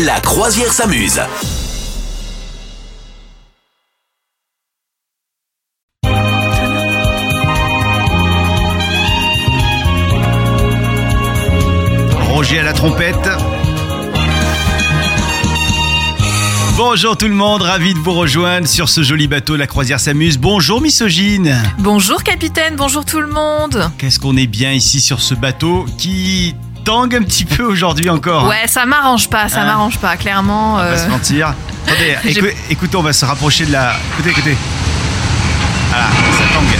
La croisière s'amuse. Roger à la trompette. Bonjour tout le monde, ravi de vous rejoindre sur ce joli bateau La Croisière s'amuse. Bonjour misogyne. Bonjour capitaine, bonjour tout le monde. Qu'est-ce qu'on est bien ici sur ce bateau qui tangue un petit peu aujourd'hui encore. Ouais, ça m'arrange pas, ça Hein m'arrange pas, clairement. On va pas euh, se mentir. Attendez, écou- écoutez, on va se rapprocher de la. Écoutez, écoutez. Voilà, ça tangue.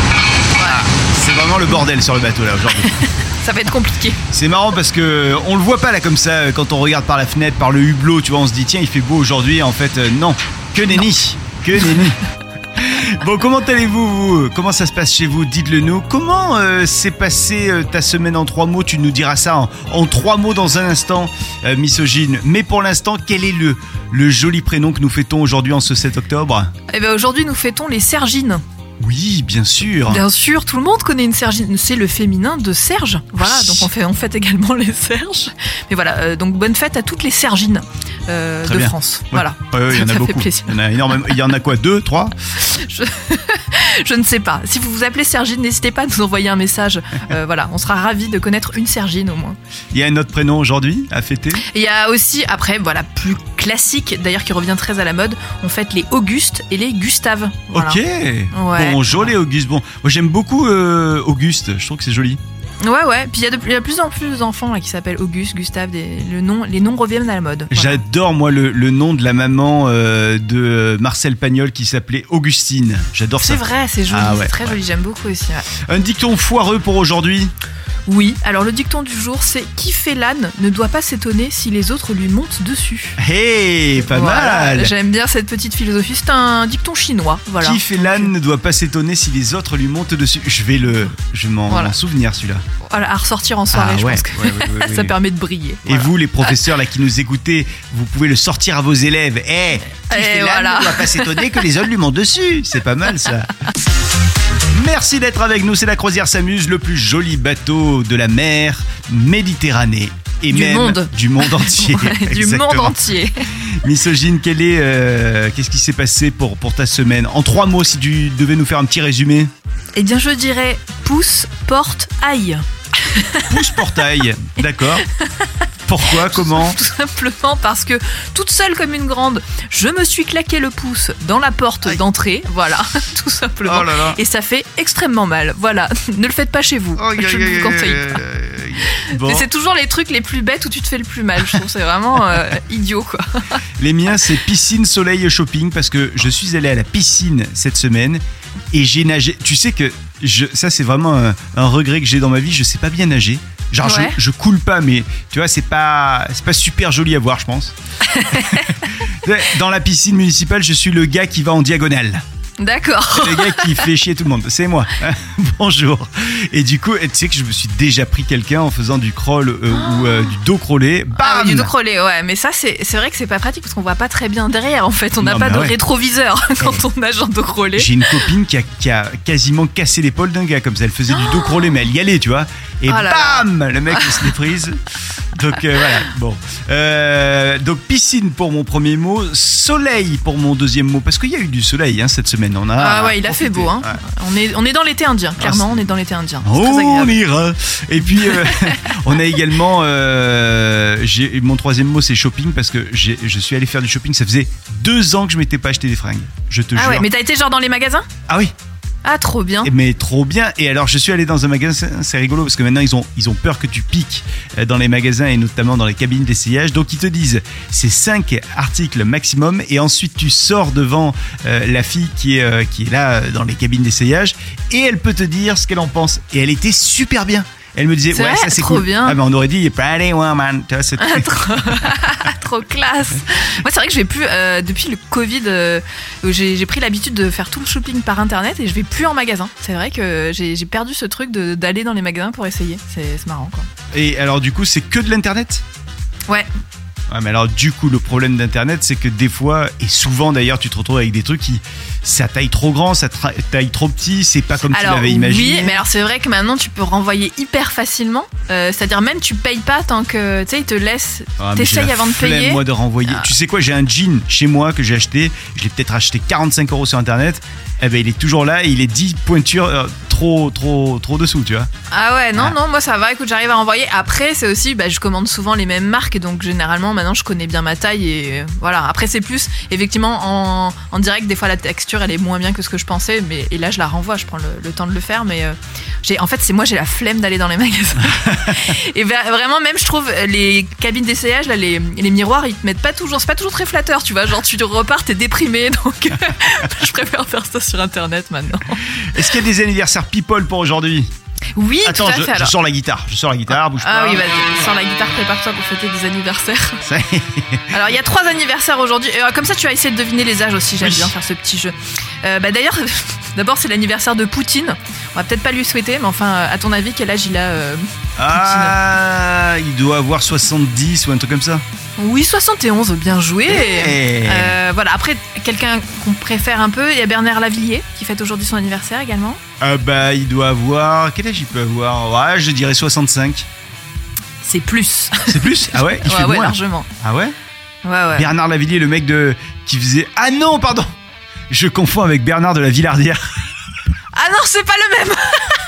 Ah, c'est vraiment le bordel sur le bateau là aujourd'hui. ça va être compliqué. C'est marrant parce que on le voit pas là comme ça quand on regarde par la fenêtre, par le hublot, tu vois, on se dit tiens il fait beau aujourd'hui, en fait euh, non, que nenni, que nenni. Bon, comment allez-vous vous Comment ça se passe chez vous Dites-le nous. Comment euh, s'est passée euh, ta semaine en trois mots Tu nous diras ça en, en trois mots dans un instant, euh, misogyne. Mais pour l'instant, quel est le, le joli prénom que nous fêtons aujourd'hui en ce 7 octobre? Et ben aujourd'hui nous fêtons les Sergines. Oui, bien sûr. Bien sûr, tout le monde connaît une Sergine. C'est le féminin de Serge. Voilà, donc on fait, on fête également les Serges. Mais voilà, euh, donc bonne fête à toutes les Sergines euh, de bien. France. Ouais. Voilà. Ouais, ouais, il y en a Ça fait beaucoup. plaisir. Il y en a énormément. Il y en a quoi Deux, trois Je ne sais pas. Si vous vous appelez Sergine, n'hésitez pas à nous envoyer un message. Euh, voilà, on sera ravis de connaître une Sergine au moins. Il y a un autre prénom aujourd'hui à fêter? Il y a aussi, après, voilà, plus classique, d'ailleurs qui revient très à la mode, on fête les Auguste et les Gustave. Voilà. Ok. Ouais. Bon, joli Auguste. Bon, moi j'aime beaucoup euh, Auguste. Je trouve que c'est joli. Ouais, ouais. Puis il y, a de- il y a de plus en plus d'enfants là, qui s'appellent Auguste, Gustave. Des, le nom, les noms reviennent à la mode. Voilà. J'adore moi le, le nom de la maman euh, de Marcel Pagnol qui s'appelait Augustine. J'adore ça. C'est vrai, c'est joli, Ah ouais, c'est très ouais. joli, j'aime beaucoup aussi. ouais. Un dicton foireux pour aujourd'hui? Oui, alors le dicton du jour, c'est qui fait l'âne ne doit pas s'étonner si les autres lui montent dessus. Hey, pas Voilà, mal. J'aime bien cette petite philosophie. C'est un dicton chinois, voilà. Qui fait l'âne ne doit pas s'étonner si les autres lui montent dessus? Je vais le, je m'en Voilà. souvenir celui-là. Voilà, à ressortir en soirée, Ah je ouais, pense que ouais, ouais, ouais, ça permet de briller. Et vous, les professeurs là qui nous écoutez, vous pouvez le sortir à vos élèves. Eh, qui Et fait l'âne ne doit pas s'étonner que les autres lui montent dessus? C'est pas mal ça. Merci d'être avec nous. C'est la croisière s'amuse, le plus joli bateau de la mer Méditerranée. Et Du même monde. du monde entier. Ouais, du monde entier. Misogyne, quel est, euh, qu'est-ce qui s'est passé pour, pour ta semaine? En trois mots, si tu devais nous faire un petit résumé. Eh bien, je dirais pouce, porte, aille. Pouce portail, d'accord. Pourquoi Comment Tout simplement parce que, toute seule comme une grande, je me suis claqué le pouce dans la porte Aïe. d'entrée. Voilà, tout simplement. Oh là là. Et ça fait extrêmement mal. Voilà, ne le faites pas chez vous. Aïe, je ne vous conseille pas. Bon. Mais c'est toujours les trucs les plus bêtes où tu te fais le plus mal. Je trouve c'est vraiment euh, idiot quoi. Les miens, c'est piscine, soleil et shopping parce que je suis allé à la piscine cette semaine et j'ai nagé. Tu sais que je, ça, c'est vraiment un, un regret que j'ai dans ma vie. Je sais pas bien nager. Genre, je- je, coule pas, mais tu vois, c'est pas, c'est pas super joli à voir, je pense. dans la piscine municipale, je suis le gars qui va en diagonale. D'accord. Le gars qui fait chier tout le monde. C'est moi. Bonjour. Et du coup, tu sais que je me suis déjà pris quelqu'un en faisant du crawl euh, ou euh, du dos crawlé. Bam Ah oui, du dos crawlé, ouais, mais ça c'est c'est vrai que c'est pas pratique parce qu'on voit pas très bien derrière en fait, on n'a pas de ouais. rétroviseur quand on nage en dos crawlé. J'ai une copine qui a, qui a quasiment cassé l'épaule d'un gars comme ça. Elle faisait du dos crawlé, mais elle y allait, tu vois. Et Oh là là. bam Le mec il se les prise. Donc euh, voilà, bon. Euh, donc piscine pour mon premier mot, soleil pour mon deuxième mot, parce qu'il y a eu du soleil hein, cette semaine. On a Ah ouais, il a fait beau hein. Ouais. On est on est dans l'été indien, clairement, c'est- on est dans l'été indien. On ira. Et puis euh, on a également mon troisième mot c'est shopping parce que je suis allé faire du shopping. Ça faisait deux ans que je m'étais pas acheté des fringues. Je te Ah jure. ouais, mais t'as été genre dans les magasins? Ah oui. Ah trop bien. Mais trop bien. Et alors, je suis allé dans un magasin, c'est rigolo parce que maintenant ils ont, ils ont peur que tu piques euh, dans les magasins et notamment dans les cabines d'essayage. Donc ils te disent c'est 5 articles maximum et ensuite tu sors devant euh, la fille qui est, euh, qui est là dans les cabines d'essayage et elle peut te dire ce qu'elle en pense. Et elle était super bien. Elle me disait ouais ça c'est Trop cool. bien. Ah mais on aurait dit pretty woman. Tu vois, c'est- Ah, trop, trop classe. Moi, c'est vrai que je vais plus euh, depuis le Covid. euh, j'ai pris l'habitude de faire tout le shopping par internet et je vais plus en magasin. C'est vrai que j'ai perdu ce truc de- d'aller dans les magasins pour essayer. C'est c'est marrant quoi. Et alors du coup c'est que de l'internet? Ouais. Ouais, mais alors du coup, le problème d'Internet, c'est que des fois, et souvent d'ailleurs, tu te retrouves avec des trucs qui, ça taille trop grand, ça tra- taille trop petit, c'est pas comme tu l'avais oui, imaginé. mais alors c'est vrai que maintenant tu peux renvoyer hyper facilement. Euh, C'est-à-dire même tu payes pas tant que tu sais ils te laissent. Ah, T'essayes avant de payer. moi de renvoyer. Ah. Tu sais quoi, j'ai un jean chez moi que j'ai acheté. Je l'ai peut-être acheté 45 euros sur internet. Eh ben, il est toujours là et il est 10 pointures euh, trop, trop, trop dessous, tu vois. Ah ouais, non, non, moi ça va, écoute, j'arrive à envoyer. Après, c'est aussi, bah, je commande souvent les mêmes marques, donc généralement maintenant je connais bien ma taille et euh, voilà. Après, c'est plus, effectivement, en, en direct, des fois la texture elle est moins bien que ce que je pensais, mais et là je la renvoie, je prends le, le temps de le faire, mais euh, j'ai, en fait, c'est moi j'ai la flemme d'aller dans les magasins. et vraiment, même je trouve euh, les cabines d'essayage, là, les, les miroirs, ils te mettent pas toujours, c'est pas toujours très flatteur, tu vois, genre tu repars, t'es déprimé, donc je préfère faire ça sur internet maintenant. Est-ce qu'il y a des anniversaires people pour aujourd'hui Oui, Attends, tout à je, fait je alors. sors la guitare. Je sors la guitare, bouge Ah pas. oui, vas-y, sors la guitare, prépare-toi pour fêter des anniversaires. Alors, il y a trois anniversaires aujourd'hui. Euh, comme ça, tu vas essayer de deviner les âges aussi. J'aime Oui. bien faire ce petit jeu. Euh, bah, D'ailleurs, d'abord, c'est l'anniversaire de Poutine. On va peut-être pas lui souhaiter, mais enfin, euh, à ton avis, quel âge il a euh Ah, il doit avoir 70 ou un truc comme ça. Oui, 71, bien joué. Eh. Euh, voilà, après, quelqu'un qu'on préfère un peu, il y a Bernard Lavillier qui fête aujourd'hui son anniversaire également. Ah bah, il doit avoir. Quel âge il peut avoir? Ouais, je dirais 65. C'est plus. C'est plus? Ah ouais Il ouais, fait ouais, moins. largement. Ah ouais? Ouais, ouais. Bernard Lavillier, le mec de qui faisait. Ah non, pardon Je confonds avec Bernard de la Villardière. Ah non, c'est pas le même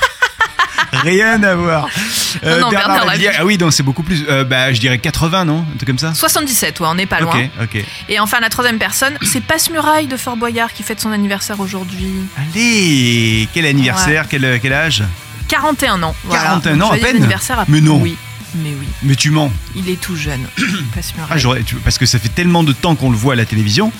Rien à voir. Euh, Non, non, Bernard Lavillier. Ah oui, donc c'est beaucoup plus. Euh, bah, je dirais 80, non Un truc comme ça 77, ouais, on n'est pas loin. Ok, ok. Et enfin, la troisième personne, c'est Passe-Muraille de Fort Boyard qui fête son anniversaire aujourd'hui. Allez Quel anniversaire quel, quel âge? 41 ans. voilà. 41 ans, à peine anniversaire à- Mais non. Oui, mais oui. Mais tu mens. Il est tout jeune. Passe-Muraille. Ah, parce que ça fait tellement de temps qu'on le voit à la télévision.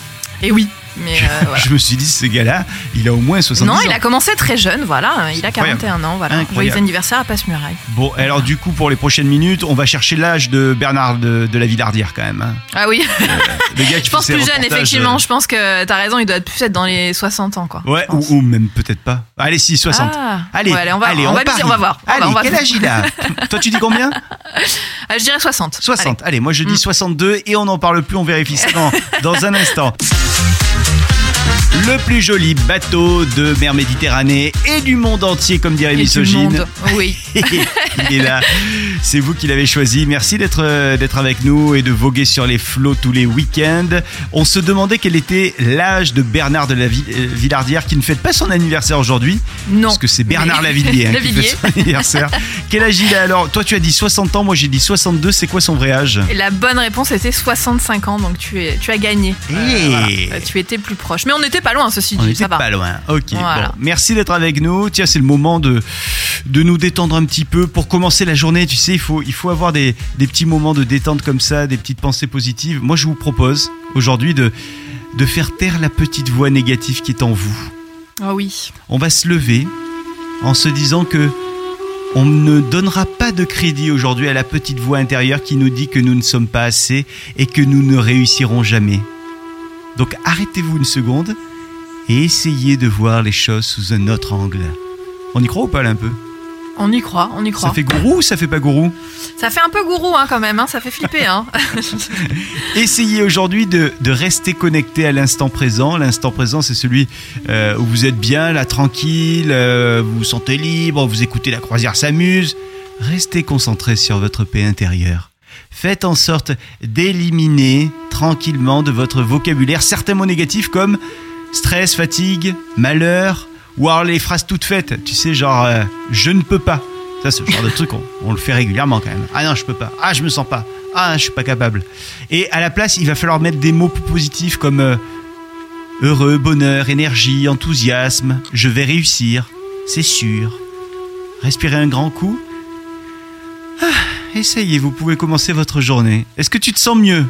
Et oui, mais euh, voilà. Je me suis dit, ce gars-là, il a au moins 70 Non, ans. il a commencé très jeune, voilà. Il a incroyable. 41 ans, voilà. Incroyable. Joyeux anniversaire à Passe-Muraille. Bon, alors du coup, pour les prochaines minutes, on va chercher l'âge de Bernard de, de la Villardière quand même. hein. Ah oui, Le gars qui je pense plus jeune, effectivement. euh, Je pense que t'as raison, il doit plus être dans les 60 ans, quoi. Ouais, ou, ou même peut-être pas. Allez, si, 60. Ah. Allez, Ouais, allez, on va, on parie. dire, on va voir. On Allez, on va- quel âge il a Toi, tu dis combien Ah, je dirais 60. 60. Allez, moi je dis Mm. 62 et on n'en parle plus, on vérifie ça dans un instant. Le plus joli bateau de mer Méditerranée et du monde entier, comme dirait Misogyne. Oui. il est là. C'est vous qui l'avez choisi. Merci d'être euh, d'être avec nous et de voguer sur les flots tous les week-ends. On se demandait quel était l'âge de Bernard de la euh, Villardière qui ne fête pas son anniversaire aujourd'hui. Non. Parce que c'est Bernard Mais- Lavillier hein, qui fait son anniversaire. Quel âge il a alors? Toi tu as dit 60 ans, moi j'ai dit 62. C'est quoi son vrai âge? La bonne réponse était 65 ans, donc tu, es, tu as gagné. Eh. voilà. Euh, Tu étais plus proche. Mais on n'était pas loin, ceci On dit, était ça va. pas loin. Ok. Voilà. Bon, merci d'être avec nous. Tiens, c'est le moment de de nous détendre un petit peu pour commencer la journée. Tu sais, il faut il faut avoir des des petits moments de détente comme ça, des petites pensées positives. Moi, je vous propose aujourd'hui de de faire taire la petite voix négative qui est en vous. Ah oui. On va se lever en se disant que on ne donnera pas de crédit aujourd'hui à la petite voix intérieure qui nous dit que nous ne sommes pas assez et que nous ne réussirons jamais. Donc arrêtez-vous une seconde et essayez de voir les choses sous un autre angle. On y croit ou pas là un peu? On y croit, on y croit. Ça fait gourou ou ça fait pas gourou Ça fait un peu gourou hein, quand même, hein, ça fait flipper. Hein. Essayez aujourd'hui de, de rester connecté à l'instant présent. L'instant présent, c'est celui euh, où vous êtes bien, là, tranquille, euh, vous vous sentez libre, vous écoutez la croisière s'amuse. Restez concentré sur votre paix intérieure. Faites en sorte d'éliminer tranquillement de votre vocabulaire certains mots négatifs comme stress, fatigue, malheur, ou alors les phrases toutes faites. Tu sais, genre euh, je ne peux pas. Ça, c'est le genre de truc, on, on le fait régulièrement quand même. Ah non, je peux pas. Ah, je me sens pas. Ah, je suis pas capable. Et à la place, il va falloir mettre des mots plus positifs comme euh, heureux, bonheur, énergie, enthousiasme. Je vais réussir, c'est sûr. Respirez un grand coup. Ah, essayez, vous pouvez commencer votre journée. Est-ce que tu te sens mieux?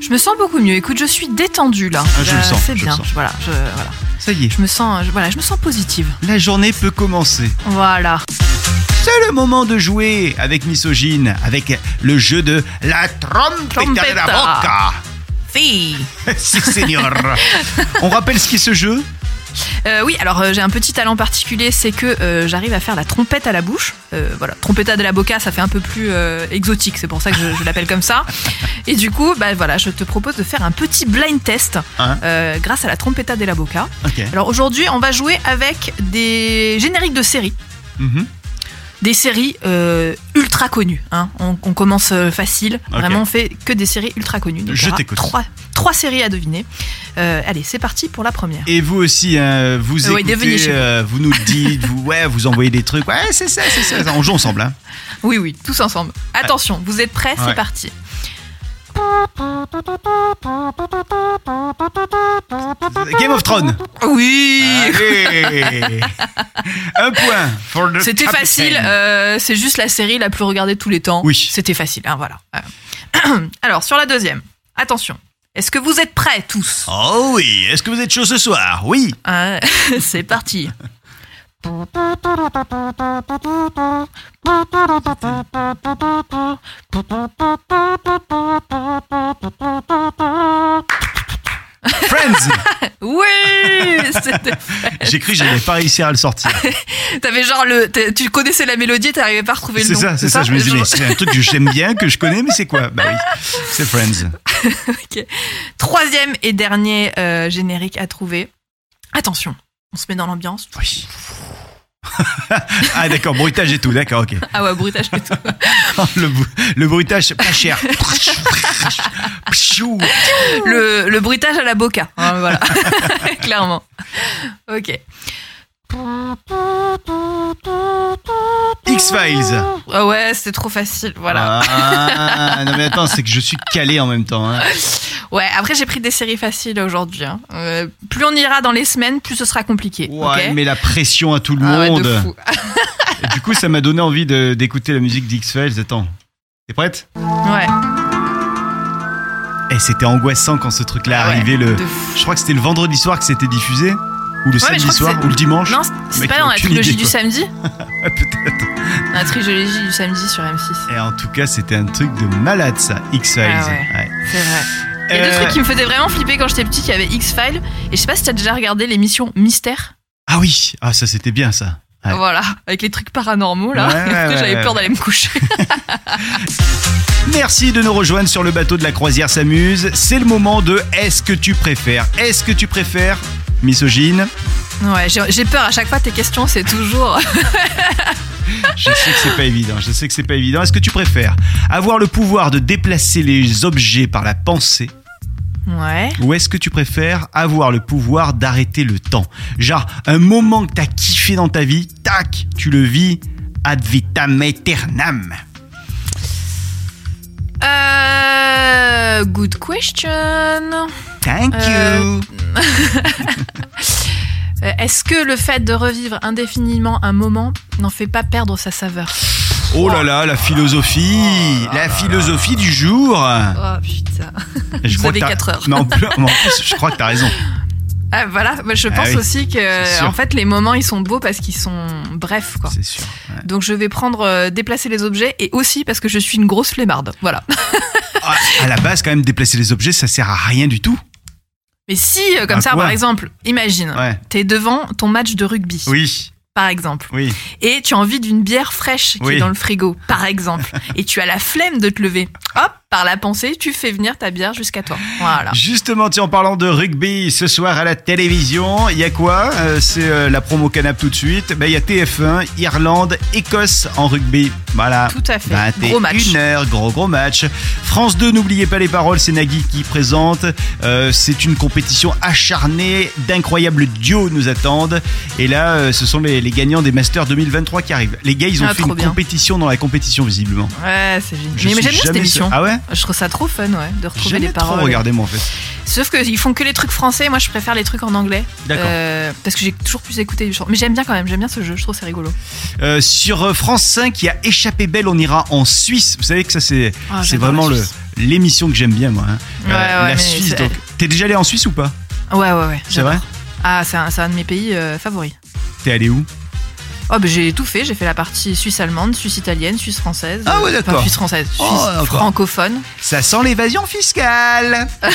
Je me sens beaucoup mieux. Écoute, je suis détendue là. Ah, je le sens, C'est le bien. sens. Voilà, je, voilà. Ça y est, Je me sens, je- voilà, je me sens positive. la journée peut commencer. Voilà. C'est le moment de jouer avec Misogyne, avec le jeu de la trompetta de la boca. Si. Si, seigneur. On rappelle ce qu'est ce jeu? Euh, oui, alors euh, j'ai un petit talent particulier, c'est que euh, j'arrive à faire la trompette à la bouche. Voilà, trompetta de la boca, ça fait un peu plus exotique, c'est pour ça que je, je l'appelle comme ça. Et du coup, bah voilà, je te propose de faire un petit blind test Hein euh, grâce à la trompetta de la boca. Alors aujourd'hui, on va jouer avec des génériques de séries. Mhm. Des séries ultra connues. Hein. On, on commence facile. Vraiment, on fait que des séries ultra connues. Donc, Je t'écoute. Trois, trois séries à deviner. Euh, allez, c'est parti pour la première. Et vous aussi, hein, vous Euh, oui, écoutez, euh, vous nous dites, vous, ouais, vous envoyez des trucs. Ouais, c'est ça, c'est ça. On joue ensemble. Hein. Oui, oui, tous ensemble. Attention, vous êtes prêts Ouais. C'est parti. Game of Thrones. Oui Allez Un point. C'était facile, euh, c'est juste la série la plus regardée de tous les temps. Oui. C'était facile, hein, voilà. Alors, sur la deuxième, attention. Est-ce que vous êtes prêts tous? Oh oui, est-ce que vous êtes chaud ce soir? Oui. Ah, C'est parti. Friends Oui C'était- J'ai cru que j'allais pas réussir à le sortir. T'avais genre le. Tu connaissais la mélodie, t'arrivais pas à retrouver le C'est nom. ça, c'est ça. Je me dis, mais c'est un truc que j'aime bien, que je connais, mais c'est quoi Bah oui, c'est Friends. Ok. Troisième et dernier euh, générique à trouver. Attention, on se met dans l'ambiance. Oui. Ah d'accord, bruitage et tout, d'accord, ok. Ah ouais, bruitage et tout. Le, bruitage, pas cher. Le, le bruitage à la boca. hein, voilà, clairement. Ok. X-Files. Ah ouais, c'était trop facile. Voilà. Ah, non mais attends, c'est que je suis calé en même temps. hein. Ouais, après j'ai pris des séries faciles aujourd'hui. hein. Euh, plus on ira dans les semaines, plus ce sera compliqué. Ouais, ok mais la pression à tout le Ah ouais, de monde. fou. Et du coup, ça m'a donné envie de- d'écouter la musique d'X-Files. Attends, t'es prête? Ouais. Eh, c'était angoissant quand ce truc-là Ah ouais, arrivait. Le... Je crois que c'était le vendredi soir que c'était diffusé. Ou le samedi soir, ou le dimanche. Non, c'est- pas dans la trilogie idée, du samedi Ah, Peut-être. La trilogie du samedi sur M6. Et en tout cas, c'était un truc de malade, ça, X-Files. Ah ouais. C'est vrai. Il y a deux Euh, trucs qui me faisaient vraiment flipper quand j'étais petite. Il y avait X-Files. Et je sais pas si t'as déjà regardé l'émission Mystère. Ah oui, ah ça c'était bien ça. Ouais. Voilà, avec les trucs paranormaux là. Ouais, ouais, J'avais ouais, peur ouais. d'aller me coucher. Merci de nous rejoindre sur le bateau de la croisière s'amuse. C'est le moment de Est-ce que tu préfères? Est-ce que tu préfères misogyne Ouais, j'ai peur à chaque fois. Tes questions, c'est toujours. Je sais que c'est pas évident. Je sais que c'est pas évident. Est-ce que tu préfères avoir le pouvoir de déplacer les objets par la pensée Ouais. ou est-ce que tu préfères avoir le pouvoir d'arrêter le temps? Genre un moment que t'as kiffé dans ta vie, tac, tu le vis ad vitam aeternam. Euh, good question. Thank you. Euh, Est-ce que le fait de revivre indéfiniment un moment n'en fait pas perdre sa saveur? Oh là là, la philosophie, la philosophie du jour. Oh putain. Je Vous crois avez que t'as- quatre heures. Mais en plus, je crois que t'as raison. Ah, voilà, Bah, je Ah pense oui, aussi que en fait les moments ils sont beaux parce qu'ils sont brefs quoi. C'est sûr. ouais. Donc je vais prendre euh, déplacer les objets et aussi parce que je suis une grosse flemmarde. Voilà. Ah, à la base, quand même, déplacer les objets, ça sert à rien du tout. Mais si euh, comme ça par exemple, imagine, Ouais. t'es devant ton match de rugby Oui, par exemple oui. et tu as envie d'une bière fraîche qui Oui. est dans le frigo par exemple et tu as la flemme de te lever. Hop, par la pensée, tu fais venir ta bière jusqu'à toi. Voilà. Justement, tiens, en parlant de rugby, ce soir à la télévision, il y a quoi? Euh, C'est euh, la promo canap tout de suite. Ben, Il y a TF1, Irlande, Écosse en rugby. Voilà. Tout à fait. 21 Gros match. heures, gros gros match. France 2, n'oubliez pas les paroles, c'est Nagui qui présente. Euh, c'est une compétition acharnée, d'incroyables duos nous attendent. Et là, ce sont les, les gagnants des Masters 2023 qui arrivent. Les gars, ils ont Ah, fait une bien. compétition dans la compétition visiblement. Ouais, c'est génial. Je Mais, j'aime bien cette émission. Ah ouais? Je trouve ça trop fun, ouais, de retrouver les trop paroles. regardé moi en fait. Sauf qu'ils font que les trucs français, moi je préfère les trucs en anglais. D'accord. Euh, parce que j'ai toujours plus écouté du chant. Mais j'aime bien quand même, j'aime bien ce jeu, je trouve c'est rigolo. Euh, sur euh, France 5, il y a Échappée belle, on ira en Suisse. Vous savez que ça c'est Ah, vraiment l'émission que j'aime bien moi. hein. Ouais, ouais, la Suisse. Donc, t'es déjà allé en Suisse ou pas? Ouais, ouais, ouais. C'est vrai? Ah, c'est un, un de mes pays favoris. T'es allé où? Oh, bah, j'ai tout fait. J'ai fait la partie suisse-allemande, suisse-italienne, suisse-française. Ah ouais, euh, d'accord. Enfin, suisse-française, suisse Oh, d'accord. francophone. Ça sent l'évasion fiscale.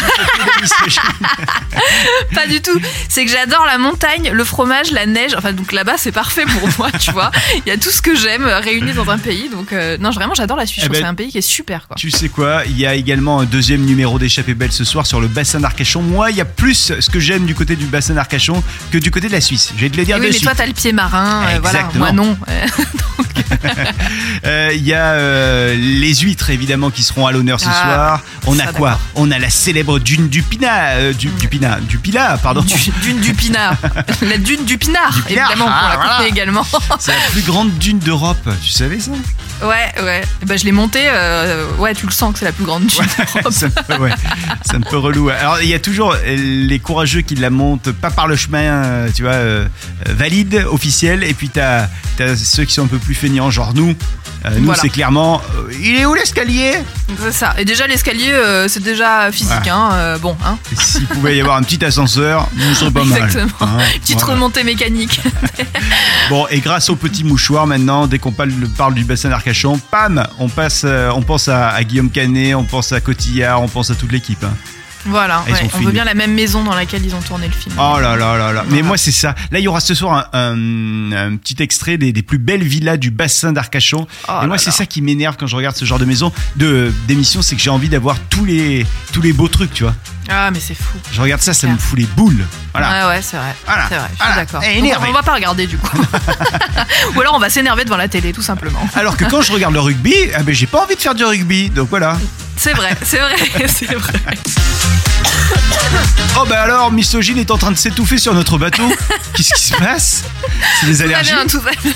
Pas du tout. C'est que j'adore la montagne, le fromage, la neige. Enfin, donc là-bas, c'est parfait pour moi, tu vois. Il y a tout ce que j'aime euh, réuni dans un pays. Donc, euh, non, vraiment, j'adore la Suisse. Eh ben, c'est un pays qui est super, quoi. Tu sais quoi? Il y a également un deuxième numéro d'échappée belle ce soir sur le bassin d'Arcachon. Moi, il y a plus ce que j'aime du côté du bassin d'Arcachon que du côté de la Suisse. Je vais te le dire Et de oui, mais suite. toi, t'as le pied marin. euh, voilà. Exactement. Moi, non. Euh, Euh, Il y a euh, les huîtres évidemment qui seront à l'honneur ce Ah, soir. On a quoi. On a la célèbre dune du euh, du Pilat, pardon. du- dune du Pinard. La dune du Pinard, Du Pinard, évidemment, pour ah, la voilà. couper également. C'est la plus grande dune d'Europe. Tu savais ça? Ouais, ouais. Ben, je l'ai montée. euh, ouais, tu le sens que c'est la plus grande ça, me fait, ouais, c'est un peu relou. Alors, il y a toujours euh, les courageux qui la montent, pas par le chemin, euh, tu vois, euh, valide, officiel, et puis t'as as ceux qui sont un peu plus feignants, genre nous. Euh, nous, Voilà. c'est clairement. euh, il est où l'escalier? C'est ça. Et déjà, l'escalier, euh, c'est déjà physique. Ouais. Hein, euh, bon, hein. S'il pouvait y avoir un petit ascenseur, ce serait pas mal. Exactement. Hein, Petite voilà. remontée mécanique. Bon, et grâce au petit mouchoir, maintenant, dès qu'on parle, parle du bassin pam, on passe, euh, pense à, à Guillaume Canet, on pense à Cotillard, on pense à toute l'équipe. hein. Voilà. Ouais. On veut bien la même maison dans laquelle ils ont tourné le film. Oh là là là là. Mais Voilà. moi, c'est ça. Là, il y aura ce soir un, un- un petit extrait des, des plus belles villas du bassin d'Arcachon. Oh et moi, c'est ça qui m'énerve quand je regarde ce genre de maison, de d'émission, c'est que j'ai envie d'avoir tous les tous les beaux trucs, tu vois. Ah, mais c'est fou. Je regarde ça, ça me fout les boules. Voilà. Ouais, ouais, c'est vrai. Voilà. C'est vrai, je suis Voilà. d'accord. Eh, on va pas regarder du coup. Ou alors on va s'énerver devant la télé, tout simplement. Alors que quand je regarde le rugby, ah ben j'ai pas envie de faire du rugby. Donc voilà. C'est vrai, c'est vrai, c'est vrai. Oh bah alors, Misogyne est en train de s'étouffer sur notre bateau. Qu'est-ce qui se passe? C'est des Tout va allergies bien, tout va bien.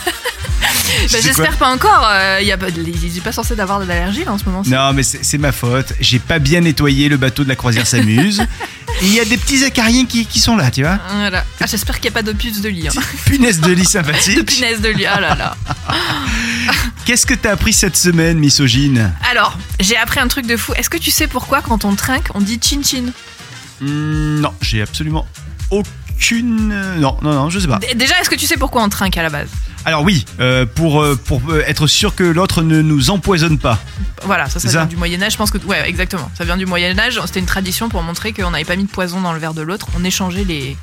Bah, J'espère pas encore. euh, y a pas, il est pas censé d'avoir de l'allergie là en ce moment. Non, mais c'est ma faute. J'ai pas bien nettoyé le bateau de la croisière s'amuse. Et il y a des petits acariens qui, qui sont là, tu vois. Voilà. Ah, J'espère qu'il n'y a pas de puce de lit. hein. Punaise de lit De sympathique. punaise de lit. Ah là là. Qu'est-ce que t'as appris cette semaine, misogyne? Alors, j'ai appris un truc de fou. Est-ce que tu sais pourquoi quand on trinque, on dit chin chin? Hmm, Non, j'ai absolument aucune. Non, non, non, je sais pas. D- Déjà, est-ce que tu sais pourquoi on trinque à la base? Alors oui, euh, pour, euh, pour euh, être sûr que l'autre ne nous empoisonne pas. Voilà, ça, ça C'est vient du Moyen-Âge. Je pense que. Ouais, exactement. Ça vient du Moyen-Âge. C'était une tradition pour montrer qu'on n'avait pas mis de poison dans le verre de l'autre. On échangeait les,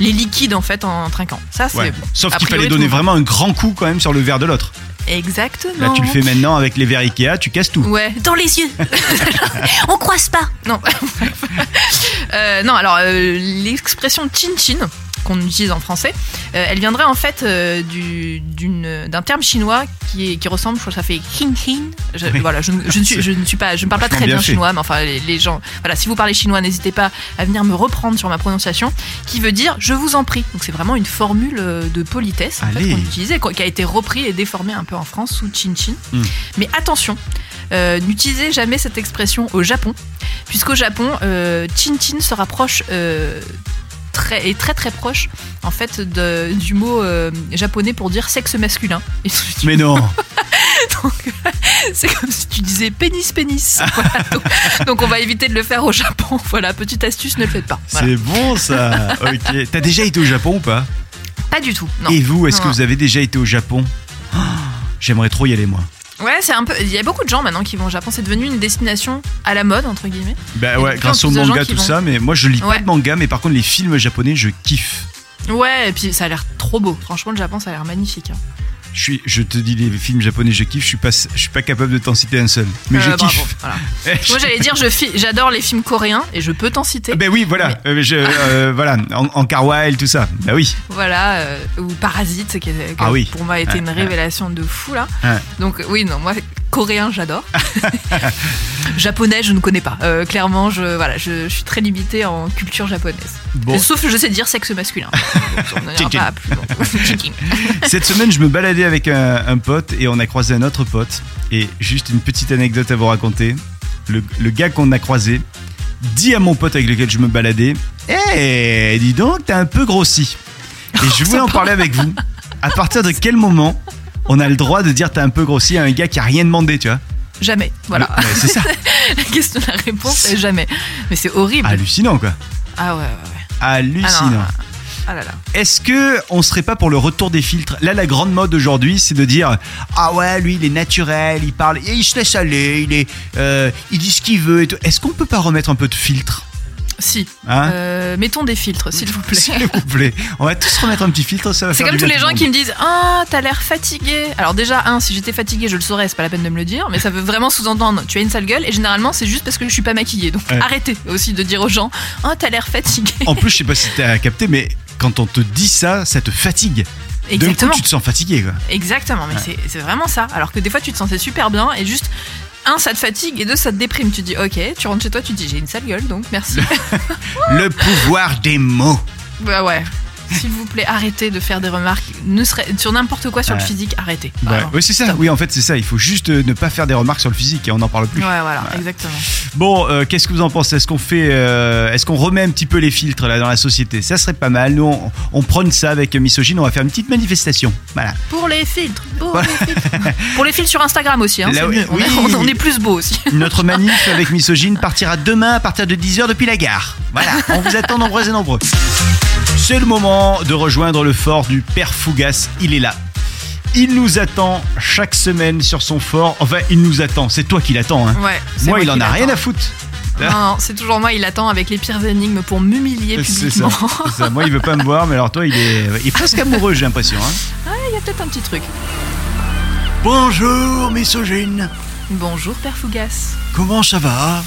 les liquides en fait en trinquant. Ça, c'est. Ouais. bon. Sauf A qu'il priori, fallait tout donner le monde- vraiment un grand coup quand même sur le verre de l'autre. Exactement. Là, tu le fais maintenant avec les verres Ikea, tu casses tout. Ouais. Dans les yeux. On croise pas. Non. Euh, non, alors euh, l'expression chin chin qu'on utilise en français, euh, elle viendrait en fait euh, du- d'un terme chinois qui, est, qui ressemble, je crois que ça fait. Je, Oui. Voilà, je, ne- je ne suis, je ne suis pas, je ne parle pas très bien chinois, mais enfin les, les gens, voilà, si vous parlez chinois, n'hésitez pas à venir me reprendre sur ma prononciation, qui veut dire je vous en prie. Donc c'est vraiment une formule euh, de politesse en fait, qu'on utilisait, qui a été repris et déformé un peu en France sous chin chin. Hmm. Mais attention, euh, n'utilisez jamais cette expression au Japon, puisqu'au Japon, chin chin se rapproche très est très très proche en fait de- du mot euh, japonais pour dire sexe masculin. Et Mais non. donc, c'est comme si tu disais pénis pénis. Voilà, donc, donc on va éviter de le faire au Japon. Voilà, petite astuce, ne le faites pas. Voilà. C'est bon ça. Ok. T'as déjà été au Japon ou pas? Pas du tout. Non. Et vous, est-ce que vous avez déjà été au Japon? Oh, J'aimerais trop y aller moi. Ouais, c'est un peu. Il y a beaucoup de gens maintenant qui vont au Japon. C'est devenu une destination à la mode entre guillemets. Bah ouais, grâce au manga tout vont. ça, mais moi je lis pas de manga, mais par contre les films japonais je kiffe. Ouais, et puis ça a l'air trop beau. Franchement, le Japon, ça a l'air magnifique. hein. Je suis, je te dis les films japonais je kiffe, je suis pas, je suis pas capable de t'en citer un seul, mais Euh, je bravo, kiffe. voilà. Moi, j'allais dire, j'adore les films coréens et je peux t'en citer. Ben oui, voilà, Euh, je, euh, voilà, en, en Carwile, tout ça. Bah oui. Voilà, euh, ou Parasite, qui, qui Ah oui. pour moi a été une révélation de fou là. Donc oui, non, moi coréen j'adore. Japonais je ne connais pas. Euh, clairement, je voilà, je, je suis très limitée en culture japonaise. Bon, Sauf que je sais dire sexe masculin. Donc, pas plus. Tching. cette semaine je me baladais avec un, un pote et on a croisé un autre pote. Et juste une petite anecdote à vous raconter. Le, le gars qu'on a croisé dit à mon pote avec lequel je me baladais, Eh, dis donc, t'as un peu grossi. Et je voulais en parler avec vous. À partir de quel moment on a le droit de dire t'as un peu grossi à un gars qui a rien demandé, tu vois Jamais. Voilà. Ouais, c'est ça. La question, la réponse est jamais. Mais c'est horrible. Hallucinant, quoi. Ah ouais, ouais, ouais. Hallucinant. Ah non, Ah là là. Est-ce que on serait pas pour le retour des filtres? Là, la grande mode aujourd'hui, c'est de dire ah ouais, lui, il est naturel, il parle, et il se laisse aller, il est, euh, il dit ce qu'il veut. et tout. Est-ce qu'on peut pas remettre un peu de filtre? Si. Hein Euh, mettons des filtres, s'il vous plaît. S'il vous plaît, on va tous remettre un petit filtre, ça va C'est comme tous les gens qui me disent Ah, t'as l'air fatigué. Alors, déjà, un, si j'étais fatigué, je le saurais, c'est pas la peine de me le dire. Mais ça veut vraiment sous-entendre Tu as une sale gueule. Et généralement, c'est juste parce que je suis pas maquillée. Donc, Ouais. arrêtez aussi de dire aux gens Ah, t'as l'air fatigué. En plus, je sais pas si t'as capté, mais quand on te dit ça, ça te fatigue. D'un coup, Exactement. tu te sens fatigué, quoi. Exactement. Mais c'est- c'est vraiment ça. Alors que des fois, tu te sentais super bien. Et juste. Un, ça te fatigue et deux, ça te déprime. Tu dis ok, tu rentres chez toi, tu dis j'ai une sale gueule donc merci. Le pouvoir des mots. bah ouais. S'il vous plaît, arrêtez de faire des remarques ne serait, sur n'importe quoi sur le physique, arrêtez. Ouais, Vraiment. ouais, c'est ça. Oui, en fait, c'est ça. Il faut juste euh, ne pas faire des remarques sur le physique et on n'en parle plus. Ouais, voilà, exactement. Bon, euh, qu'est-ce que vous en pensez? Est-ce qu'on fait, euh, est-ce qu'on remet un petit peu les filtres là dans la société? Ça serait pas mal. Nous, on, on prône ça avec Misogyne. On va faire une petite manifestation. Voilà. Pour les filtres. Pour, les, filtres. pour les filtres sur Instagram aussi, hein, Là, oui, mieux. On, oui. est, on est plus beau aussi. Notre manif avec Misogyne partira demain à partir de 10h depuis la gare. Voilà, on vous attend nombreux et nombreux. C'est le moment de rejoindre le fort du Père Fougas. Il est là. Il nous attend chaque semaine sur son fort. Enfin, il nous attend. C'est toi qui l'attends. Hein. Ouais, moi, il en a rien à foutre. Non, non, c'est toujours moi, il attend avec les pires énigmes pour m'humilier ça, publiquement. c'est ça. Moi, il veut pas me voir, mais alors toi, il est, il est presque amoureux, j'ai l'impression. hein. Il y a peut-être un petit truc. Bonjour, Misogyne. Bonjour, Père Fougas. Comment ça va?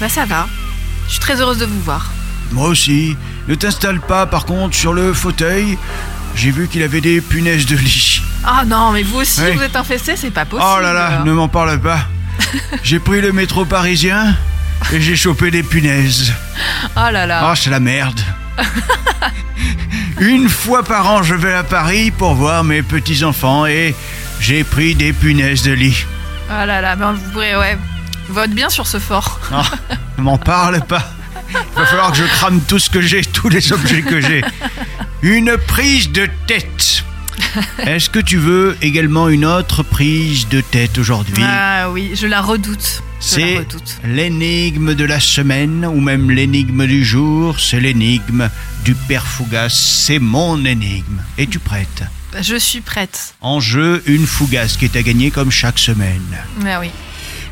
Bah, ça va. Je suis très heureuse de vous voir. Moi aussi. Ne t'installe pas, par contre, sur le fauteuil. J'ai vu qu'il avait des punaises de lit. Ah non, mais vous aussi, Ouais. vous êtes infesté, c'est pas possible. Oh là là, ne m'en parle pas. J'ai pris le métro parisien et j'ai chopé des punaises. Oh là là. Oh, c'est la merde. Une fois par an, je vais à Paris pour voir mes petits-enfants et j'ai pris des punaises de lit. Oh là là, ben, vous pourrez, ouais. Vote bien sur ce fort. Non, ne m'en parle pas. Il va falloir que je crame tout ce que j'ai, tous les objets que j'ai. Une prise de tête. Est-ce que tu veux également une autre prise de tête aujourd'hui? Ah oui, je la redoute. C'est l'énigme de la semaine ou même l'énigme du jour. C'est l'énigme du Père Fougas. C'est mon énigme. Es-tu prête? Je suis prête. En jeu, une Fougas qui est à gagner comme chaque semaine. Ah oui,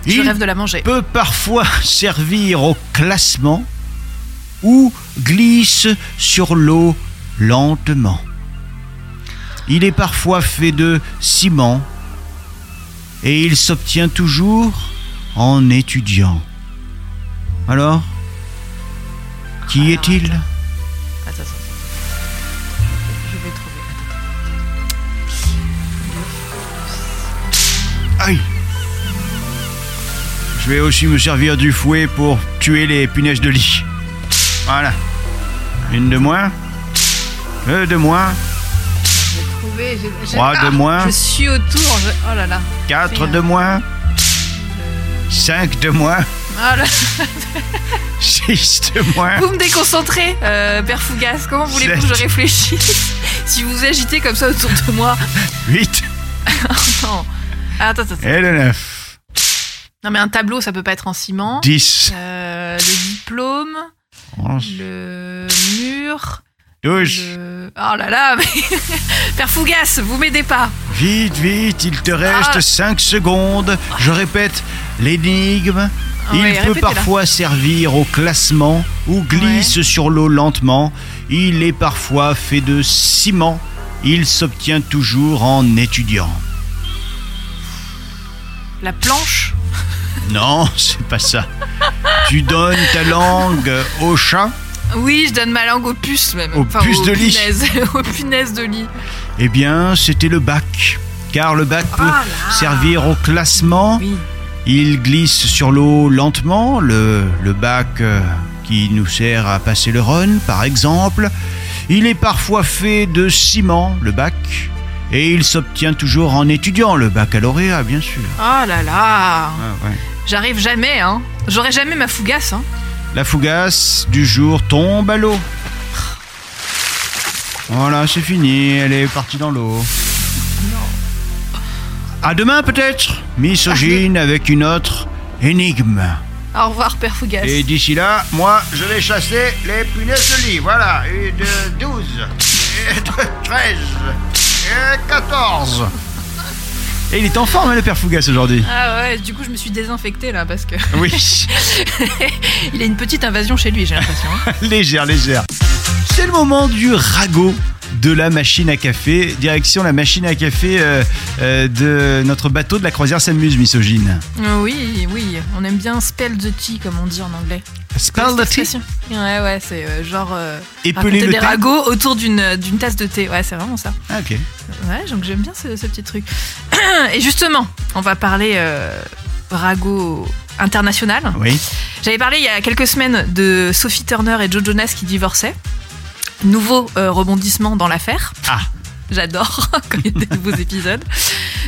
je Il rêve de la manger. peut parfois servir au classement ou glisse sur l'eau lentement. Il est parfois fait de ciment et il s'obtient toujours en étudiant. Alors, qui est-il Attends, attends, attends. Je vais trouver. Aïe Je vais aussi me servir du fouet pour tuer les punaises de lit. Voilà. Une de moins. Deux de moins. J'ai trouvé. j'ai- j'ai- Trois de moins. Je suis autour. je- Oh là là. Quatre de euh, moins. Cinq de moins. Oh là. Six de moins. Vous me déconcentrez, euh, Père Fougas. Comment voulez-vous que je réfléchisse si vous vous agitez comme ça autour de moi Huit Non. Attends, attends, attends. et le neuf. Non, mais un tableau, ça peut pas être en ciment. Dix. Euh, le diplôme. Le mur, Douze. le... Oh là là, mais... Père Fougas, vous m'aidez pas. Vite, vite, il te reste Ah. 5 secondes. Je répète, l'énigme. Il Ouais, peut parfois servir au classement ou glisse sur l'eau lentement. Il est parfois fait de ciment. Il s'obtient toujours en étudiant. La planche Non, c'est pas ça. tu donnes ta langue au chat Oui, je donne ma langue aux puces même. Aux puces aux de lit. punaises. aux punaises de lit. Eh bien, c'était le bac. Car le bac peut servir au classement. Oui. Il glisse sur l'eau lentement, le, le bac euh, qui nous sert à passer le run, par exemple. Il est parfois fait de ciment, le bac, et il s'obtient toujours en étudiant, le baccalauréat, bien sûr. Oh là là. Ah, ouais. J'arrive jamais, hein. J'aurai jamais ma fougasse, hein. La fougasse du jour tombe à l'eau. Voilà, c'est fini, elle est partie dans l'eau. À demain peut-être, misogyne avec une autre énigme. Au revoir, Père Fougas. Et d'ici là, moi, je vais chasser les punaises de lit. Voilà, une de 12, et de 13, et 14. Et il est en forme, hein, le père Fougas, aujourd'hui. Ah ouais, du coup, je me suis désinfecté là parce que Oui, il a une petite invasion chez lui, j'ai l'impression. hein. légère, légère. C'est le moment du ragot de la machine à café. Direction la machine à café euh, euh, de notre bateau de la croisière s'amuse, misogyne. Euh, oui, oui, on aime bien spell the tea, comme on dit en anglais. Spell the tea? Ouais, ouais, c'est euh, genre Épeler le des thé? ragots autour d'une d'une tasse de thé. Ouais, c'est vraiment ça. Ah, ok. Ouais, donc j'aime bien ce, ce petit truc. Et justement, on va parler euh, ragot international. Oui. J'avais parlé il y a quelques semaines de Sophie Turner et Joe Jonas qui divorçaient. Nouveau euh, rebondissement dans l'affaire. Ah. J'adore quand il y a des nouveaux épisodes.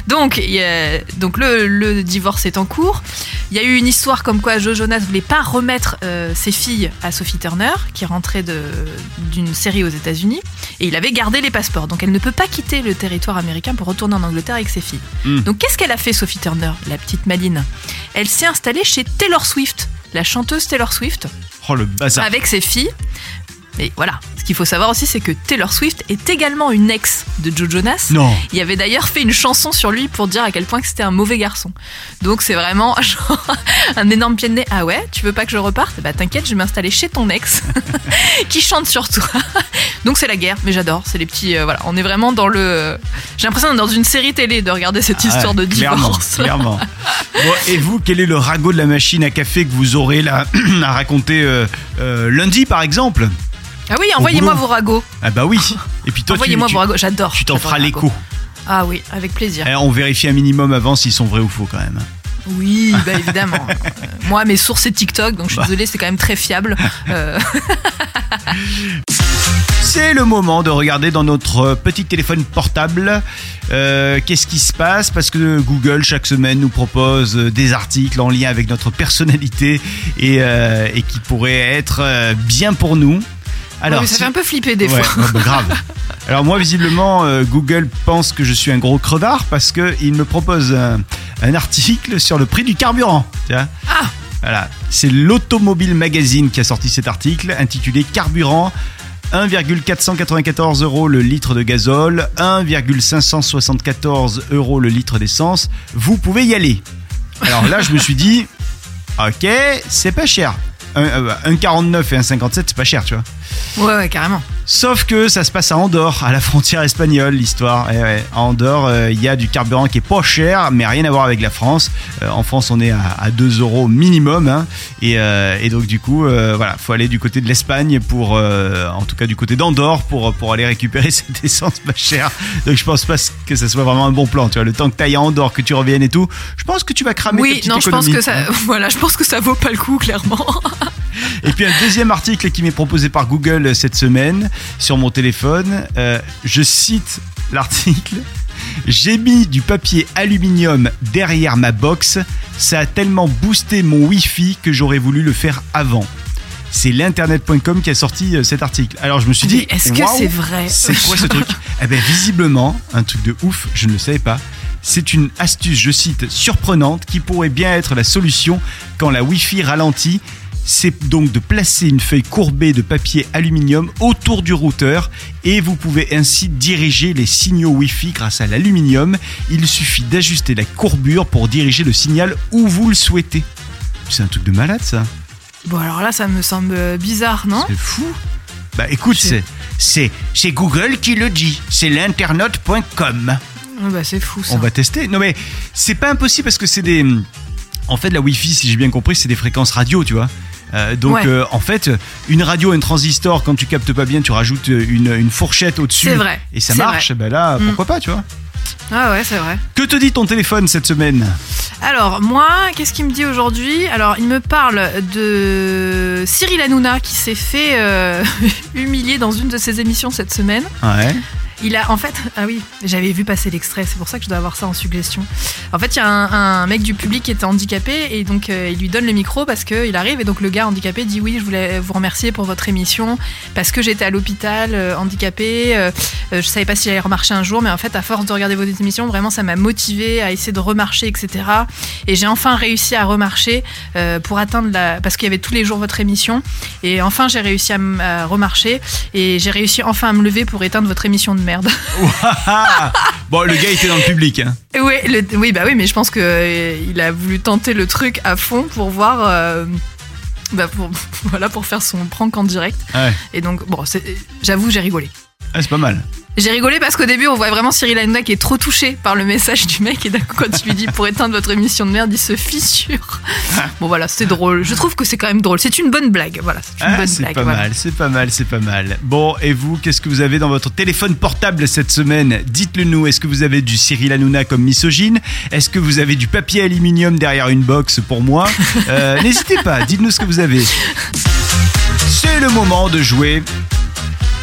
Donc, il y a- donc le, le divorce est en cours. Il y a eu une histoire comme quoi Joe Jonas voulait pas remettre euh, ses filles à Sophie Turner, qui rentrait de- d'une série aux États-Unis, et il avait gardé les passeports. Donc, elle ne peut pas quitter le territoire américain pour retourner en Angleterre avec ses filles. Hmm. Donc, qu'est-ce qu'elle a fait, Sophie Turner, la petite maline? Elle s'est installée chez Taylor Swift, la chanteuse Taylor Swift, Oh, le bazar. avec ses filles. Et voilà, ce qu'il faut savoir aussi, c'est que Taylor Swift est également une ex de Joe Jonas. Non. Il avait d'ailleurs fait une chanson sur lui pour dire à quel point que c'était un mauvais garçon. Donc c'est vraiment genre, un énorme pied de nez. Ah ouais, tu veux pas que je reparte? Bah t'inquiète, je vais m'installer chez ton ex qui chante sur toi. Donc c'est la guerre, mais j'adore. C'est les petits. euh, voilà, on est vraiment dans le. J'ai l'impression d'être dans une série télé de regarder cette Ah histoire de clairement, divorce. Clairement. Bon, et vous, quel est le ragot de la machine à café que vous aurez là à raconter euh, euh, lundi, par exemple? Ah oui, envoyez-moi vos ragots. Ah bah oui. Et puis toi, tu, Envoyez-moi vos ragots. J'adore. tu t'en feras les l'écho. Ah oui, avec plaisir. Eh, on vérifie un minimum avant s'ils sont vrais ou faux quand même. Oui, bah évidemment. Euh, moi, mes sources, c'est TikTok, donc je suis Bah. désolée, c'est quand même très fiable. Euh, C'est le moment de regarder dans notre petit téléphone portable euh, qu'est-ce qui se passe parce que Google chaque semaine nous propose euh, des articles en lien avec notre personnalité et, euh, et qui pourraient être euh, bien pour nous. Mais ça si- fait un peu flipper des Ouais, fois. bah, grave. Alors moi visiblement euh, Google pense que je suis un gros crevard parce que il me propose un, un article sur le prix du carburant. Tu vois Ah Voilà, c'est l'Automobile Magazine qui a sorti cet article intitulé Carburant 1,494 euros le litre de gazole, 1,574 euros le litre d'essence. Vous pouvez y aller. Alors là, je me suis dit, ok, c'est pas cher. Un- euh, 1,49 et 1,57, c'est pas cher, tu vois. Ouais, ouais, carrément. Sauf que ça se passe à Andorre, à la frontière espagnole, l'histoire. Eh ouais, à Andorre, euh, il y a du carburant qui est pas cher, mais rien à voir avec la France. Euh, en France, on est à, à 2 euros minimum. hein. et, euh, et donc, du coup, voilà, faut aller du côté de l'Espagne pour, en tout cas du côté d'Andorre, pour, pour aller récupérer cette essence pas chère. Donc, je pense pas que ça soit vraiment un bon plan. Tu vois, le temps que tu ailles à Andorre, que tu reviennes et tout, je pense que tu vas cramer Oui, non, je pense que ça, hein. voilà, je pense que ça vaut pas le coup, clairement. Et puis un deuxième article qui m'est proposé par Google cette semaine sur mon téléphone. Euh, je cite l'article. J'ai mis du papier aluminium derrière ma box. Ça a tellement boosté mon Wi-Fi que j'aurais voulu le faire avant. C'est l'internet.com qui a sorti euh, cet article. Alors je me suis dit, est-ce que c'est vrai C'est quoi ce truc? Eh bien visiblement, un truc de ouf, je ne le savais pas. C'est une astuce, je cite, surprenante qui pourrait bien être la solution quand la Wi-Fi ralentit. C'est donc de placer une feuille courbée de papier aluminium autour du routeur et vous pouvez ainsi diriger les signaux Wi-Fi grâce à l'aluminium. Il suffit d'ajuster la courbure pour diriger le signal où vous le souhaitez. C'est un truc de malade ça. Bon, alors là, ça me semble bizarre, non? C'est fou. Bah écoute, c'est c'est c'est Google qui le dit. C'est l'internet.com. Ah bah, C'est fou, ça. On va tester. Non mais c'est pas impossible parce que c'est des. En fait, la Wi-Fi, si j'ai bien compris, c'est des fréquences radio, tu vois. Euh, donc Ouais. euh, en fait, une radio, un transistor, quand tu captes pas bien, tu rajoutes une, une fourchette au-dessus. C'est vrai, Et ça marche. Ben là, Mm. pourquoi pas, tu vois. Ah ouais, c'est vrai. Que te dit ton téléphone cette semaine? Alors, moi, qu'est-ce qu'il me dit aujourd'hui? Alors, il me parle de Cyril Hanouna qui s'est fait euh, humilier dans une de ses émissions cette semaine. Ouais. Il a en fait, ah oui, j'avais vu passer l'extrait, c'est pour ça que je dois avoir ça en suggestion. En fait, il y a un, mec du public qui était handicapé et donc euh, il lui donne le micro parce qu'il arrive et donc le gars handicapé dit oui, je voulais vous remercier pour votre émission parce que j'étais à l'hôpital euh, handicapé, euh, euh, je savais pas si j'allais remarcher un jour, mais en fait, à force de regarder vos émissions, vraiment, ça m'a motivé à essayer de remarcher, etc. Et j'ai enfin réussi à remarcher pour atteindre la, parce qu'il y avait tous les jours votre émission et enfin j'ai réussi à remarcher et j'ai réussi enfin à me lever pour éteindre votre émission de merde. Bon, le gars était dans le public. Hein. Oui, le- oui, bah oui, mais je pense que euh, il a voulu tenter le truc à fond pour voir, euh, bah pour, voilà, pour faire son prank en direct. Ouais. Et donc, bon, j'avoue, j'ai rigolé. Ah, c'est pas mal. J'ai rigolé parce qu'au début, on voit vraiment Cyril Hanouna qui est trop touché par le message du mec. Et d'un coup, quand il lui dit pour éteindre votre émission de merde, il se fissure. Bon, voilà, c'est drôle. Je trouve que c'est quand même drôle. C'est une bonne blague. Voilà, c'est une Ah, bonne c'est blague. pas voilà. mal, c'est pas mal, c'est pas mal. Bon, et vous, qu'est-ce que vous avez dans votre téléphone portable cette semaine? Dites-le nous. Est-ce que vous avez du Cyril Hanouna comme misogyne? Est-ce que vous avez du papier aluminium derrière une box pour moi? Euh, N'hésitez pas, dites-nous ce que vous avez. C'est le moment de jouer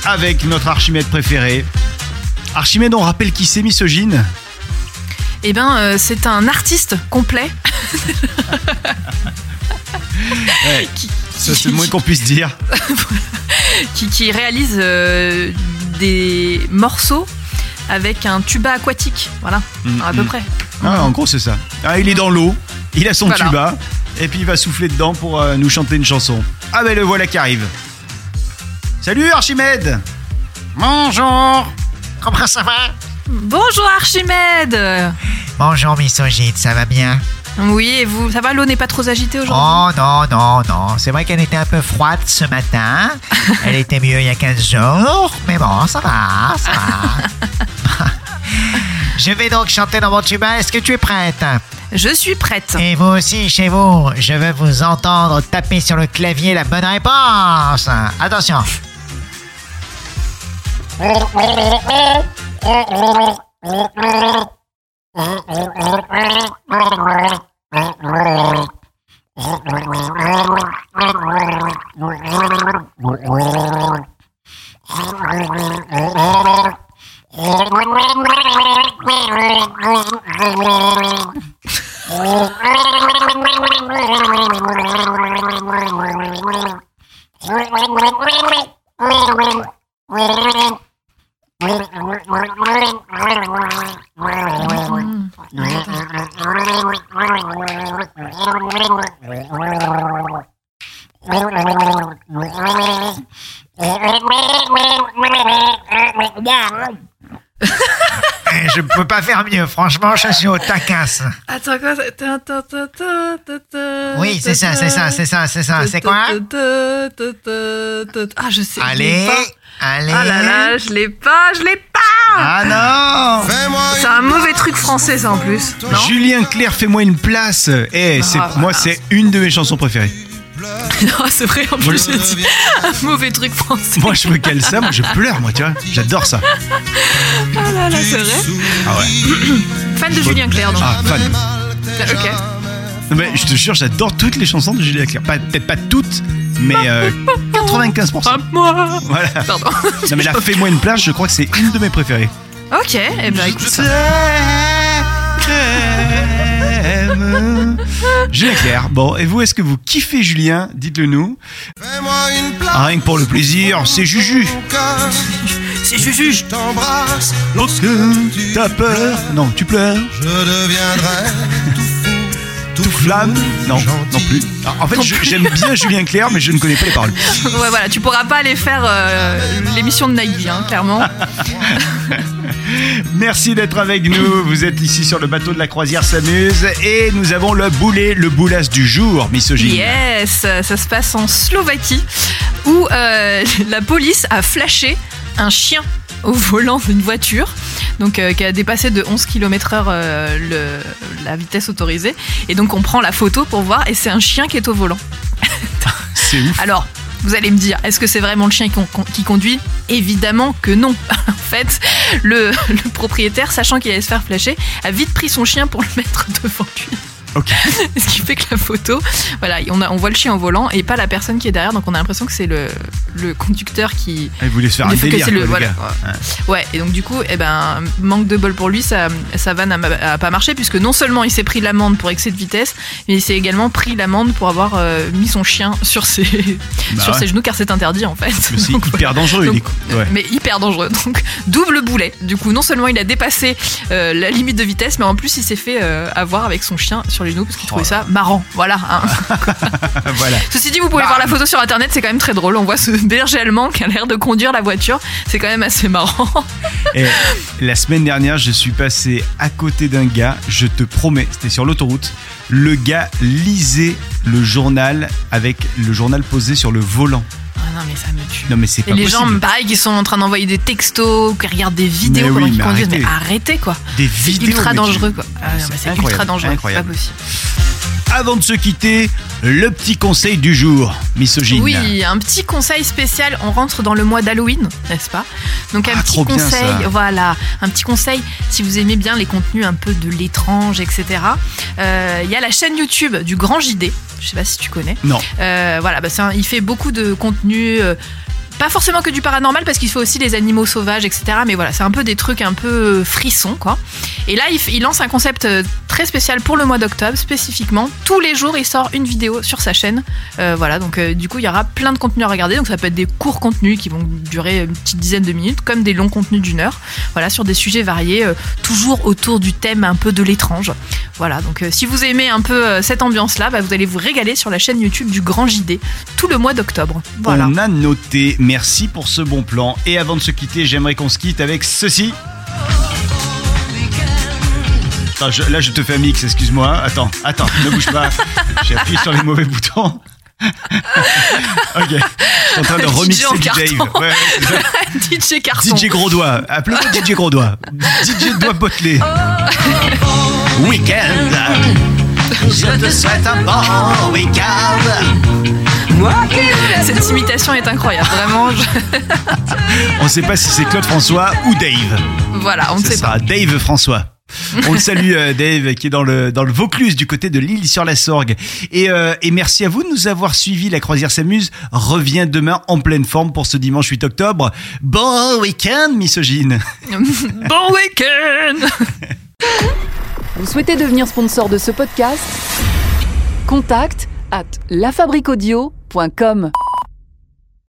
avec notre Archimède préféré. Archimède, on rappelle qui c'est misogyne? Eh ben, euh, c'est un artiste complet. Ouais, c'est le moins qu'on puisse dire. qui, qui réalise euh, des morceaux avec un tuba aquatique. Voilà, Mm, à peu mm. près. Ah, en gros, c'est ça. Ah, il est dans l'eau, il a son Voilà. tuba, et puis il va souffler dedans pour euh, nous chanter une chanson. Ah ben le voilà qui arrive. Salut Archimède Bonjour Comment ça va? Bonjour Archimède Bonjour misogyne, ça va bien? Oui, et vous, ça va? L'eau n'est pas trop agitée aujourd'hui? Oh non, non, non, c'est vrai qu'elle était un peu froide ce matin. Elle était mieux il y a 15 jours, mais bon, ça va, ça va. Je vais donc chanter dans mon tuba, est-ce que tu es prête? Je suis prête. Et vous aussi, chez vous, je veux vous entendre taper sur le clavier la bonne réponse. Attention. Wait, wait, wait. Je peux pas faire mieux, franchement, je suis au taquas. Attends, quoi Oui, c'est ça, c'est ça, c'est ça, c'est ça. C'est quoi? Ah, je sais. Allez. Allez. Ah là là, je l'ai pas, je l'ai pas Ah non C'est un mauvais truc français, ça en plus. Non Julien Clerc, fais-moi une place Eh, c'est, Ah, moi c'est une de mes chansons préférées. Non, c'est vrai, en plus, j'ai dit un mauvais truc français. Moi je me cale ça, moi je pleure moi tu vois, j'adore ça. Ah là là, c'est vrai. Ah ouais. Fan de Julien Clerc, donc. Ah fan. Ok. Non, mais je te jure, j'adore toutes les chansons de Julien Clerc. Pas- peut-être pas toutes, mais euh, 95%. Pas moi Voilà. Pardon. Non mais là, fais-moi une place, je crois que c'est une de mes préférées. Ok, eh ben écoute. t'aime. Julien Clerc. Bon, et vous, est-ce que vous kiffez Julien? Dites-le nous. Ah, Rien que pour le plaisir, c'est Juju. C'est Juju. t'embrasse, Lorsque t'as peur. Non, tu pleures. je deviendrai tout Tout flamme. Non, non plus. Ah, en fait, j'aime bien Julien Clerc, mais je ne connais pas les paroles. Ouais, voilà, tu pourras pas aller faire euh, l'émission de Nagui, hein, clairement. Merci d'être avec nous. Vous êtes ici sur le bateau de la croisière s'amuse et nous avons le boulet, le boulasse du jour, misogyne. Yes, ça se passe en Slovaquie où euh, la police a flashé un chien au volant d'une voiture, donc euh, qui a dépassé de 11 km/h euh, la vitesse autorisée. Et donc on prend la photo pour voir, et c'est un chien qui est au volant. C'est ouf. Alors, vous allez me dire, est-ce que c'est vraiment le chien qui, con- qui conduit? Évidemment que non. en fait, le, le propriétaire, sachant qu'il allait se faire flasher, a vite pris son chien pour le mettre devant lui. Ce qui fait que la photo, voilà, on, a, on voit le chien au volant et pas la personne qui est derrière, donc on a l'impression que c'est le, le conducteur qui. Il voulait se faire un délire, c'est quoi, le- voilà, ouais. Ouais, et donc du coup, eh ben, manque de bol pour lui, ça, sa vanne a, a pas marché puisque non seulement il s'est pris l'amende pour excès de vitesse, mais il s'est également pris l'amende pour avoir euh, mis son chien sur ses, Bah sur ouais. ses genoux car c'est interdit en fait. Mais c'est hyper dangereux, donc, il est con- ouais. Mais hyper dangereux. Donc double boulet. Du coup, non seulement il a dépassé euh, la limite de vitesse, mais en plus il s'est fait euh, avoir avec son chien sur les genoux parce qu'il trouvait Oh ça marrant. Voilà. hein. voilà. Ceci dit, vous pouvez voir la photo sur internet, c'est quand même très drôle. On voit ce berger allemand qui a l'air de conduire la voiture. C'est quand même assez marrant. Et la semaine dernière, je suis passé à côté d'un gars, je te promets, c'était sur l'autoroute. Le gars lisait le journal avec le journal posé sur le volant. Ah non, mais ça me tue. Non mais c'est Et pas les possible. gens, pareil, qui sont en train d'envoyer des textos, qui regardent des vidéos Mais pendant oui, qu'ils mais conduisent. arrêtez. Mais arrêtez quoi. Des C'est vidéos ultra mais tu- dangereux quoi. Ah, C'est c'est ultra dangereux. C'est pas possible. Avant de se quitter, le petit conseil du jour, misogyne. Oui, un petit conseil spécial. On rentre dans le mois d'Halloween, n'est-ce pas? Donc un Ah, petit conseil, voilà, un petit conseil si vous aimez bien les contenus un peu de l'étrange, etc. euh, Il y a la chaîne YouTube du Grand JD. Je sais pas si tu connais. Non. Euh, voilà, bah, un- il fait beaucoup de contenu. euh, pas forcément que du paranormal parce qu'il fait aussi les animaux sauvages, etc. Mais voilà, c'est un peu des trucs un peu euh, frissons, quoi. Et là, il, lance un concept euh, très spécial pour le mois d'octobre, spécifiquement. Tous les jours, il sort une vidéo sur sa chaîne. Euh, voilà, donc du coup, il y aura plein de contenus à regarder. Donc ça peut être des courts contenus qui vont durer une petite dizaine de minutes, comme des longs contenus d'une heure. Voilà, sur des sujets variés, toujours autour du thème un peu de l'étrange. Voilà, donc euh, si vous aimez un peu euh, cette ambiance-là, bah, vous allez vous régaler sur la chaîne YouTube du Grand JD tout le mois d'octobre. Voilà. On a noté. Merci pour ce bon plan. Et avant de se quitter, j'aimerais qu'on se quitte avec ceci. Attends, je- là, je te fais un mix, excuse-moi. Attends, attends, ne bouge pas. J'ai appuyé sur les mauvais boutons. ok, je suis en train de DJ remixer du Dave. Ouais, ouais. DJ Carton. DJ Gros Doigt. Appelez-moi DJ Gros Doigt. DJ Doigt Potelé. Week-end. Je te souhaite un bon week-end. Cette imitation est incroyable, vraiment. je- On ne sait pas si c'est Claude François ou Dave. Voilà, on ne sait pas. sera Dave François. On le salue, euh, Dave, qui est dans le, dans le Vaucluse, du côté de l'île sur la Sorgue. Et, euh, et merci à vous de nous avoir suivis. La croisière s'amuse revient demain en pleine forme pour ce dimanche 8 octobre. Bon week-end, misogyne. Bon week-end Vous souhaitez devenir sponsor de ce podcast? Contact à lafabriquaudio.com.